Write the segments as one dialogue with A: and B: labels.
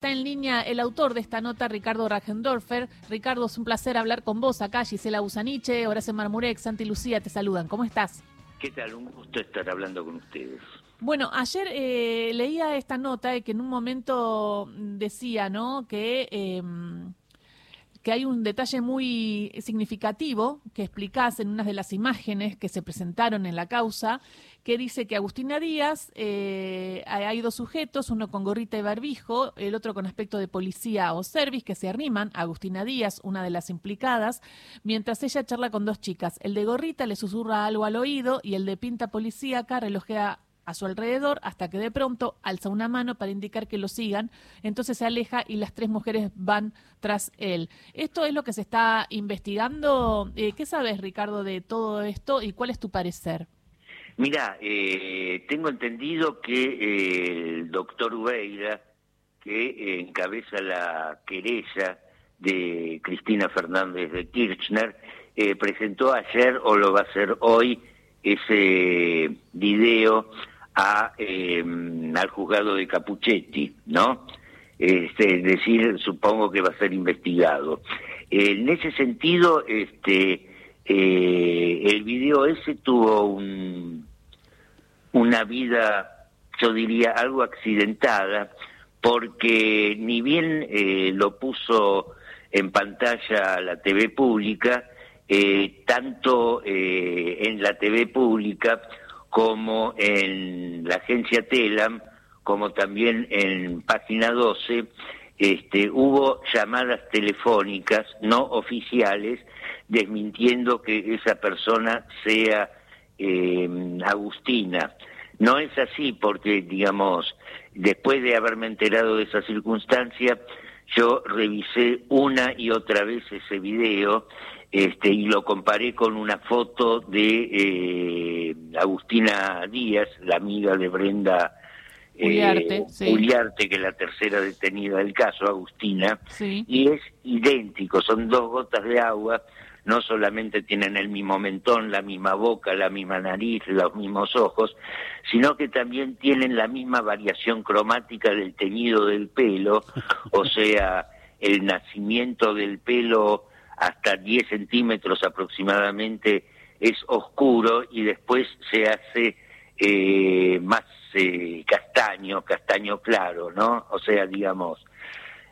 A: Está en línea el autor de esta nota, Ricardo Rajendorfer. Ricardo, es un placer hablar con vos acá. Gisela Busaniche, Horacio Marmurek, Santi Lucía te saludan. ¿Cómo estás?
B: ¿Qué tal? Un gusto estar hablando con ustedes.
A: Bueno, ayer eh, leía esta nota que en un momento decía, ¿no? Que eh, hay un detalle muy significativo que explicás en una de las imágenes que se presentaron en la causa, que dice que Agustina Díaz, eh, hay dos sujetos, uno con gorrita y barbijo, el otro con aspecto de policía o service, que se arriman Agustina Díaz, una de las implicadas, mientras ella charla con dos chicas. El de gorrita le susurra algo al oído y el de pinta policíaca relojea a su alrededor hasta que de pronto alza una mano para indicar que lo sigan, entonces se aleja y las tres mujeres van tras él. Esto es lo que se está investigando. Eh, ¿Qué sabes, Ricardo, de todo esto y cuál es tu parecer?
B: Mira, eh, tengo entendido que eh, el doctor Ubeira, que encabeza la querella de Cristina Fernández de Kirchner, presentó ayer o lo va a hacer hoy ese video em, al juzgado de Capuchetti, ¿no? Este, es decir, supongo que va a ser investigado. En ese sentido, este, eh, el video ese tuvo un, una vida, yo diría, algo accidentada, porque ni bien eh, lo puso en pantalla la TV pública, eh, tanto en la TV pública como en la agencia Telam, como también en página 12, este, hubo llamadas telefónicas no oficiales desmintiendo que esa persona sea eh, Agustina. No es así porque, digamos, después de haberme enterado de esa circunstancia, yo revisé una y otra vez ese video este, y lo comparé con una foto de eh, Agustina Díaz, la amiga de Brenda
A: eh,
B: Uliarte, que es la tercera detenida del caso, Agustina, y es idéntico, son dos gotas de agua, no solamente tienen el mismo mentón, la misma boca, la misma nariz, los mismos ojos, sino que también tienen la misma variación cromática del teñido del pelo, o sea, el nacimiento del pelo hasta 10 centímetros aproximadamente es oscuro y después se hace eh, más eh, castaño, castaño claro, ¿no? O sea, digamos,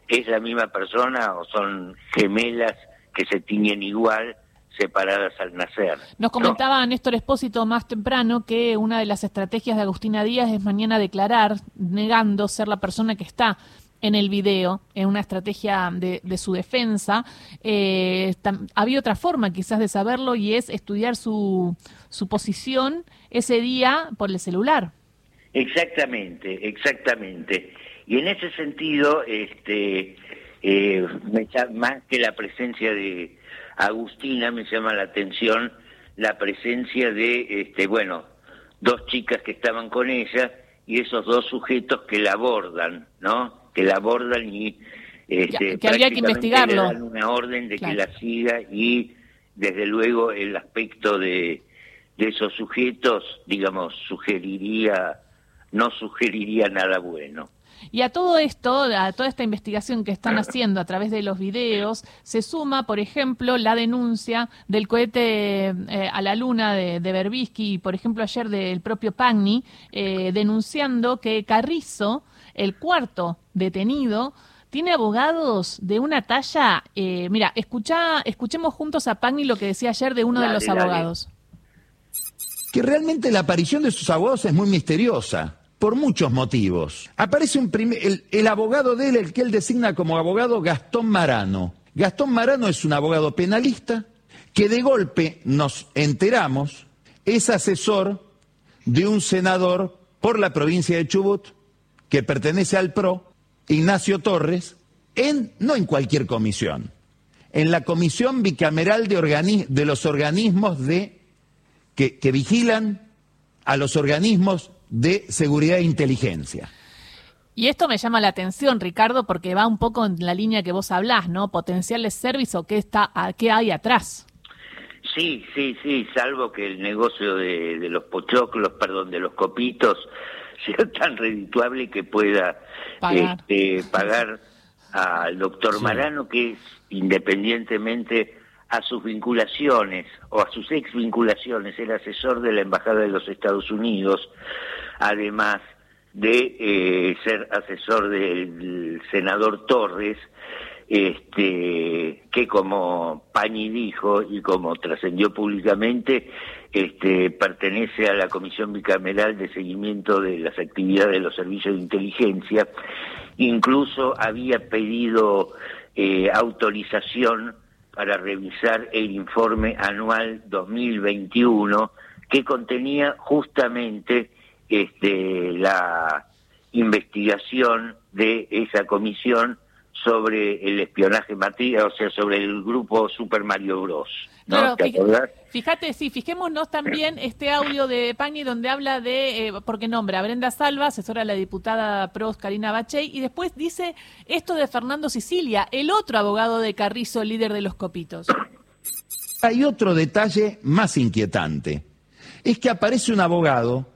B: ¿es la misma persona o son gemelas que se tiñen igual? separadas al nacer.
A: Nos comentaba Néstor Espósito más temprano que una de las estrategias de Agustina Díaz es mañana declarar, negando ser la persona que está en el video, en una estrategia de, su defensa. Eh, había otra forma quizás de saberlo y es estudiar su, su posición ese día por el celular.
B: Exactamente, exactamente. Y en ese sentido, este, eh, más que la presencia de Agustina, me llama la atención la presencia de, este, bueno, dos chicas que estaban con ella y esos dos sujetos que la abordan, ¿no? Que la abordan y
A: este, que habría que investigarlo.
B: Le dan una orden de que la siga y desde luego el aspecto de, de esos sujetos, digamos, sugeriría, no sugeriría nada bueno.
A: Y a todo esto, a toda esta investigación que están haciendo a través de los videos, se suma, por ejemplo, la denuncia del cohete eh, a la luna de, de Berbisky y, por ejemplo, ayer del propio Pagni, eh, denunciando que Carrizo, el cuarto detenido, tiene abogados de una talla. Eh, mira, escucha, escuchemos juntos a Pagni lo que decía ayer de uno de los abogados.
C: Que realmente la aparición de sus abogados es muy misteriosa por muchos motivos. Aparece un el, el, abogado de él, el que él designa como abogado Gastón Marano. Gastón Marano es un abogado penalista que de golpe nos enteramos es asesor de un senador por la provincia de Chubut que pertenece al PRO, Ignacio Torres, en, no en cualquier comisión, en la comisión bicameral de, los organismos de, que, que vigilan a los organismos de seguridad e inteligencia.
A: Y esto me llama la atención, Ricardo, porque va un poco en la línea que vos hablás, ¿no? Potenciales servicios o qué, está, qué hay atrás.
B: Sí, sí, sí, salvo que el negocio de, de los pochoclos, perdón, de los copitos, sea tan redituable que pueda pagar, este, pagar al doctor Marano, que es independientemente a sus vinculaciones o a sus ex vinculaciones, el asesor de la Embajada de los Estados Unidos, además de eh, ser asesor del senador Torres, este, que como Pañi dijo y como trascendió públicamente, este, pertenece a la Comisión Bicameral de Seguimiento de las Actividades de los Servicios de Inteligencia, incluso había pedido eh, autorización para revisar el informe anual 2021 que contenía justamente este, la investigación de esa comisión sobre el espionaje material, o sea, sobre el grupo Super Mario Bros. ¿no?
A: fíjate, sí, fijémonos también este audio de Pañi donde habla de, eh, porque nombra a Brenda Salva, asesora de la diputada PROS Karina Bachey, y después dice esto de Fernando Sicilia, el otro abogado de Carrizo, líder de los copitos.
C: Hay otro detalle más inquietante, es que aparece un abogado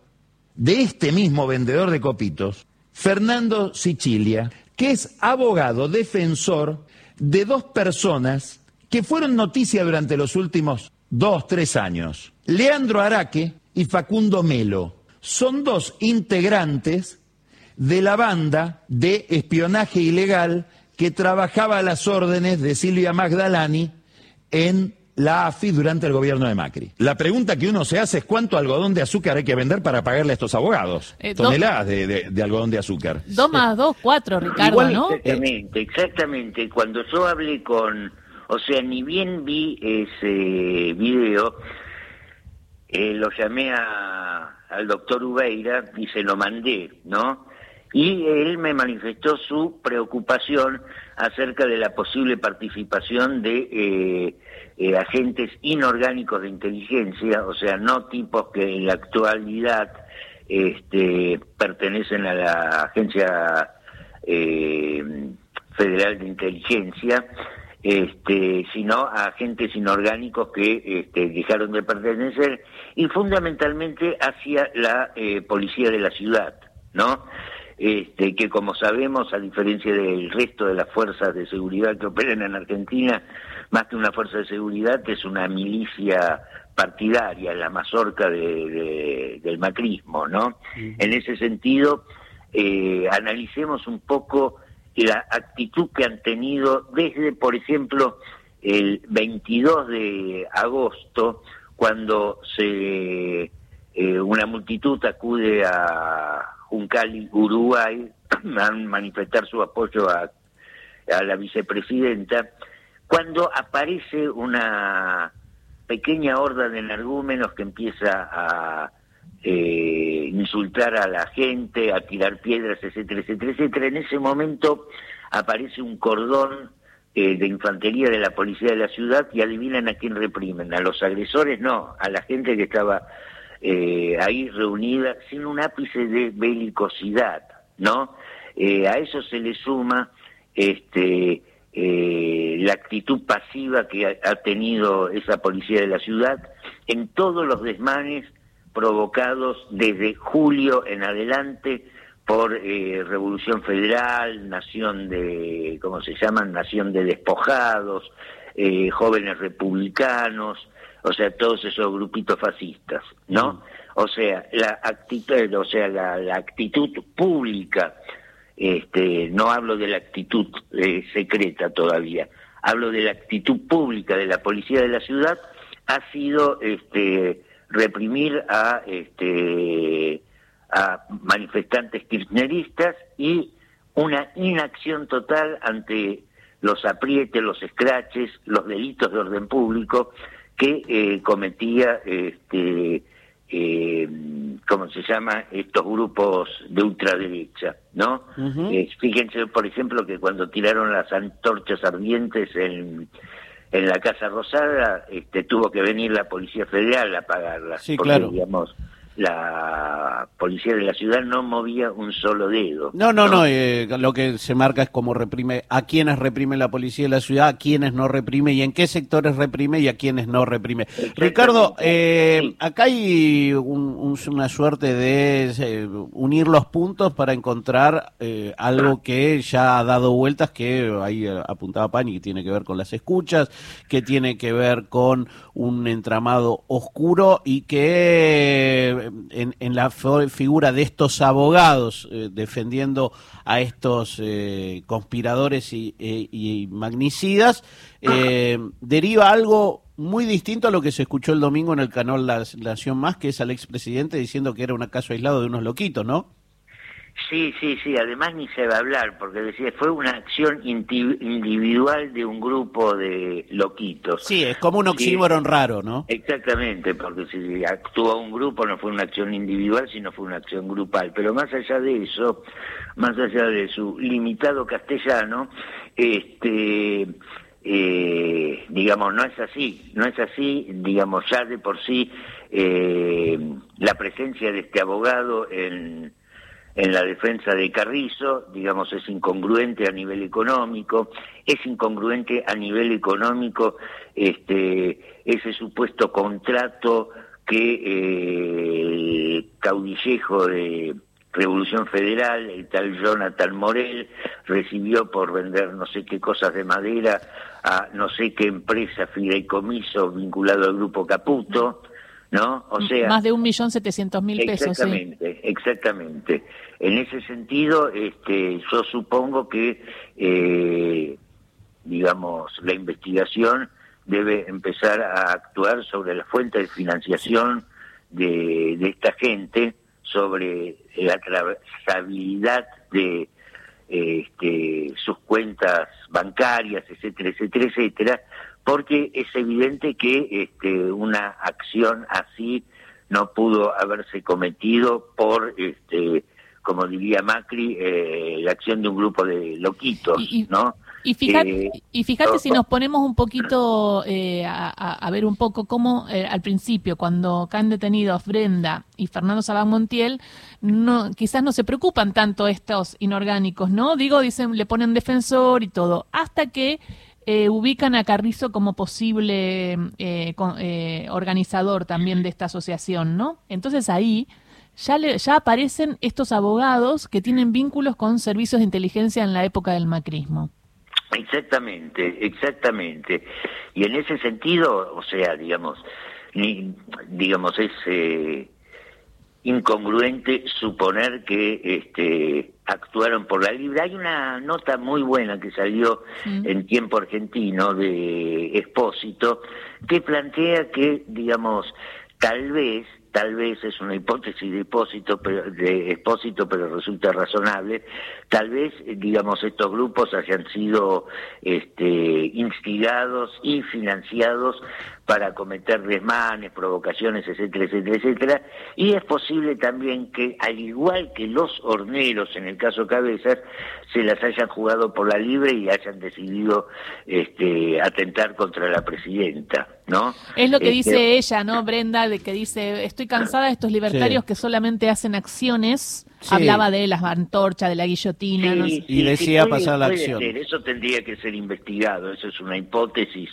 C: de este mismo vendedor de copitos, Fernando Sicilia, que es abogado defensor de dos personas que fueron noticia durante los últimos dos, tres años. Leandro Araque y Facundo Melo son dos integrantes de la banda de espionaje ilegal que trabajaba a las órdenes de Silvia Magdalani en la AFI durante el gobierno de Macri. La pregunta que uno se hace es cuánto algodón de azúcar hay que vender para pagarle a estos abogados. Eh, Toneladas de, algodón de azúcar.
A: Dos más dos, cuatro, Ricardo, ¿no?
B: Exactamente, exactamente. Cuando yo hablé con, o sea, ni bien vi ese video, eh, lo llamé a, al doctor Ubeira y se lo mandé, ¿no? Y él me manifestó su preocupación acerca de la posible participación de eh, eh, agentes inorgánicos de inteligencia, o sea, no tipos que en la actualidad este, pertenecen a la Agencia eh, Federal de Inteligencia, este, sino a agentes inorgánicos que este, dejaron de pertenecer y fundamentalmente hacia la eh, policía de la ciudad, ¿no? Este, que como sabemos, a diferencia del resto de las fuerzas de seguridad que operan en Argentina, más que una fuerza de seguridad, es una milicia partidaria, la mazorca de, del macrismo, ¿no? En ese sentido, eh, analicemos un poco la actitud que han tenido desde, por ejemplo, el 22 de agosto, cuando se eh, una multitud acude a Juncali, Uruguay, a manifestar su apoyo a, a la vicepresidenta, cuando aparece una pequeña horda de energúmenos que empieza a eh, insultar a la gente, a tirar piedras, etcétera, etcétera, etcétera, en ese momento aparece un cordón eh, de infantería de la policía de la ciudad y adivinan a quién reprimen, a los agresores no, a la gente que estaba eh, ahí reunida sin un ápice de belicosidad, ¿no? a eso se le suma este eh, la actitud pasiva que ha, tenido esa policía de la ciudad en todos los desmanes provocados desde julio en adelante por eh, Revolución Federal, Nación de, ¿cómo se llaman? Nación de Despojados, eh, Jóvenes Republicanos, o sea, todos esos grupitos fascistas, ¿no? Mm. O sea, la actitud, o sea, la actitud pública este, no hablo de la actitud eh, secreta todavía, hablo de la actitud pública de la policía de la ciudad, ha sido este, reprimir a, este, a manifestantes kirchneristas y una inacción total ante los aprietes, los escraches, los delitos de orden público que eh, cometía este, eh, ¿cómo se llama? Estos grupos de ultraderecha, ¿no? Eh, fíjense, por ejemplo, que cuando tiraron las antorchas ardientes en, en la Casa Rosada, este, tuvo que venir la Policía Federal a apagarlas.
D: Sí, claro.
B: Digamos, la policía de la ciudad no movía un solo dedo.
D: No, no, no, eh, lo que se marca es cómo reprime, a quienes reprime la policía de la ciudad, a quienes no reprime y en qué sectores reprime y a quienes no reprime. Ricardo, eh, acá hay una suerte de eh, unir los puntos para encontrar algo que ya ha dado vueltas, que ahí apuntaba Pani, que tiene que ver con las escuchas, que tiene que ver con un entramado oscuro y que en, la figura de estos abogados eh, defendiendo a estos eh, conspiradores y, eh, magnicidas, deriva algo muy distinto a lo que se escuchó el domingo en el canal Nación Más, que es al expresidente diciendo que era un caso aislado de unos loquitos, ¿no?
B: Sí, sí, sí, además ni se va a hablar, porque decía, fue una acción individual de un grupo de loquitos.
D: Sí, es como un oxímoron raro, ¿no?
B: Exactamente, porque si actúa un grupo no fue una acción individual, sino fue una acción grupal. Pero más allá de eso, más allá de su limitado castellano, este... Eh, digamos, no es así, no es así, digamos, ya de por sí eh, la presencia de este abogado en, en la defensa de Carrizo, digamos, es incongruente a nivel económico, es incongruente a nivel económico este, ese supuesto contrato que eh, el caudillejo de Revolución Federal, el tal Jonathan Morel, recibió por vender no sé qué cosas de madera a no sé qué empresa fideicomiso vinculado al grupo Caputo, ¿no?
A: O sea, más de un millón setecientos mil pesos.
B: Exactamente, exactamente. En ese sentido, este, yo supongo que, eh, digamos, la investigación debe empezar a actuar sobre la fuente de financiación de, de esta gente, sobre la trazabilidad de este, sus cuentas bancarias, etcétera, etcétera, etcétera, porque es evidente que este, una acción así no pudo haberse cometido por, este, como diría Macri, eh, la acción de un grupo de loquitos, ¿no?
A: Y fíjate, eh, y fíjate si nos ponemos un poquito eh, a, ver un poco cómo al principio, cuando caen detenidos Brenda y Fernando Sabán Montiel, no, quizás no se preocupan tanto estos inorgánicos, ¿no? Digo, dicen, le ponen defensor y todo, hasta que eh, ubican a Carrizo como posible eh, eh, organizador también de esta asociación, ¿no? Entonces ahí ya, ya aparecen estos abogados que tienen vínculos con servicios de inteligencia en la época del macrismo.
B: Exactamente, exactamente. Y en ese sentido, o sea, digamos, digamos, es incongruente suponer que este, actuaron por la libre. Hay una nota muy buena que salió en tiempo argentino de Expósito que plantea que, digamos, tal vez tal vez es una hipótesis de expósito, pero, de expósito, pero resulta razonable, tal vez, digamos, estos grupos hayan sido este, instigados y financiados para cometer desmanes, provocaciones, etcétera, etcétera, etcétera. Y es posible también que, al igual que los horneros, en el caso Cabezas, se las hayan jugado por la libre y hayan decidido este, atentar contra la presidenta, ¿no?
A: Es lo que este, dice ella, ¿no, Brenda? De que dice, estoy cansada de estos libertarios que solamente hacen acciones Hablaba de las antorchas, de la guillotina.
D: y decía pasar la acción.
B: eso tendría que ser investigado. Eso es una hipótesis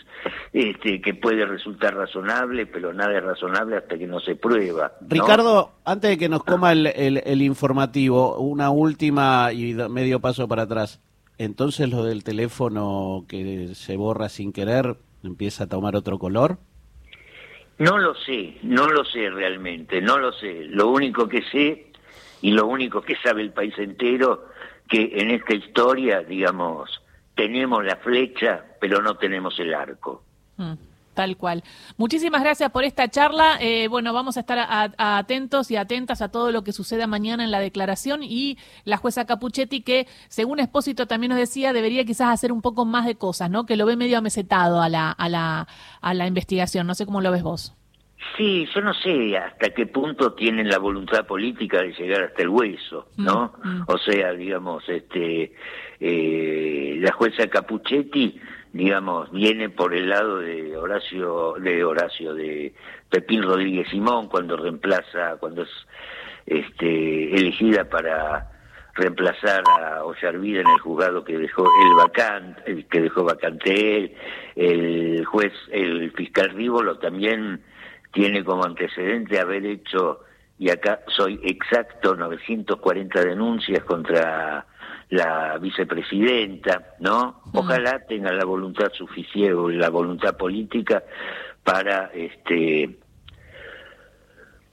B: este, que puede resultar razonable, pero nada es razonable hasta que no se prueba.
D: Ricardo, antes de que nos coma el, el, informativo, una última y medio paso para atrás. Entonces lo del teléfono que se borra sin querer empieza a tomar otro color.
B: No lo sé, no lo sé realmente, no lo sé. Lo único que sé y lo único que sabe el país entero, que en esta historia, digamos, tenemos la flecha, pero no tenemos el arco.
A: Mm, tal cual. Muchísimas gracias por esta charla. Eh, bueno, vamos a estar atentos y atentas a todo lo que suceda mañana en la declaración y la jueza Capuchetti que, según Espósito también nos decía, debería quizás hacer un poco más de cosas, ¿no? Que lo ve medio amesetado a la, a la, a la investigación. No sé cómo lo ves vos.
B: Sí, yo no sé hasta qué punto tienen la voluntad política de llegar hasta el hueso, ¿no? Mm, mm. O sea, digamos, este, eh, la jueza Capuchetti digamos, viene por el lado de Horacio, de Horacio, de Pepín Rodríguez Simón, cuando reemplaza, cuando es este, elegida para reemplazar a Ollarvida en el juzgado que dejó el vacante, el que dejó vacante él, el juez, el fiscal Rívolo también tiene como antecedente haber hecho, y acá soy exacto, 940 denuncias contra la vicepresidenta, ¿no? Mm. Ojalá tenga la voluntad suficiente, la voluntad política para este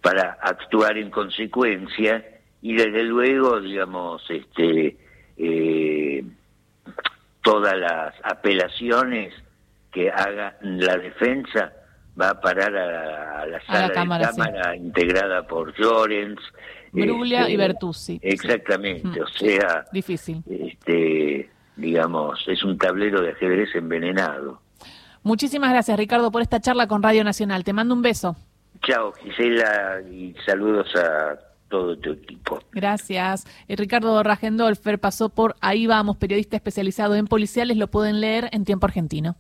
B: para actuar en consecuencia y desde luego, digamos, este eh, todas las apelaciones que haga la defensa va a parar a, la sala de cámara integrada por Llorens.
A: Bruglia y este, Bertuzzi.
B: Exactamente, o sea...
A: Difícil.
B: Este, digamos, es un tablero de ajedrez envenenado.
A: Muchísimas gracias, Ricardo, por esta charla con Radio Nacional. Te mando un beso.
B: Chao, Gisela, y saludos a todo tu equipo.
A: Gracias. Eh, Ricardo Ragendolfer pasó por Ahí Vamos, periodista especializado en policiales, lo pueden leer en Tiempo Argentino.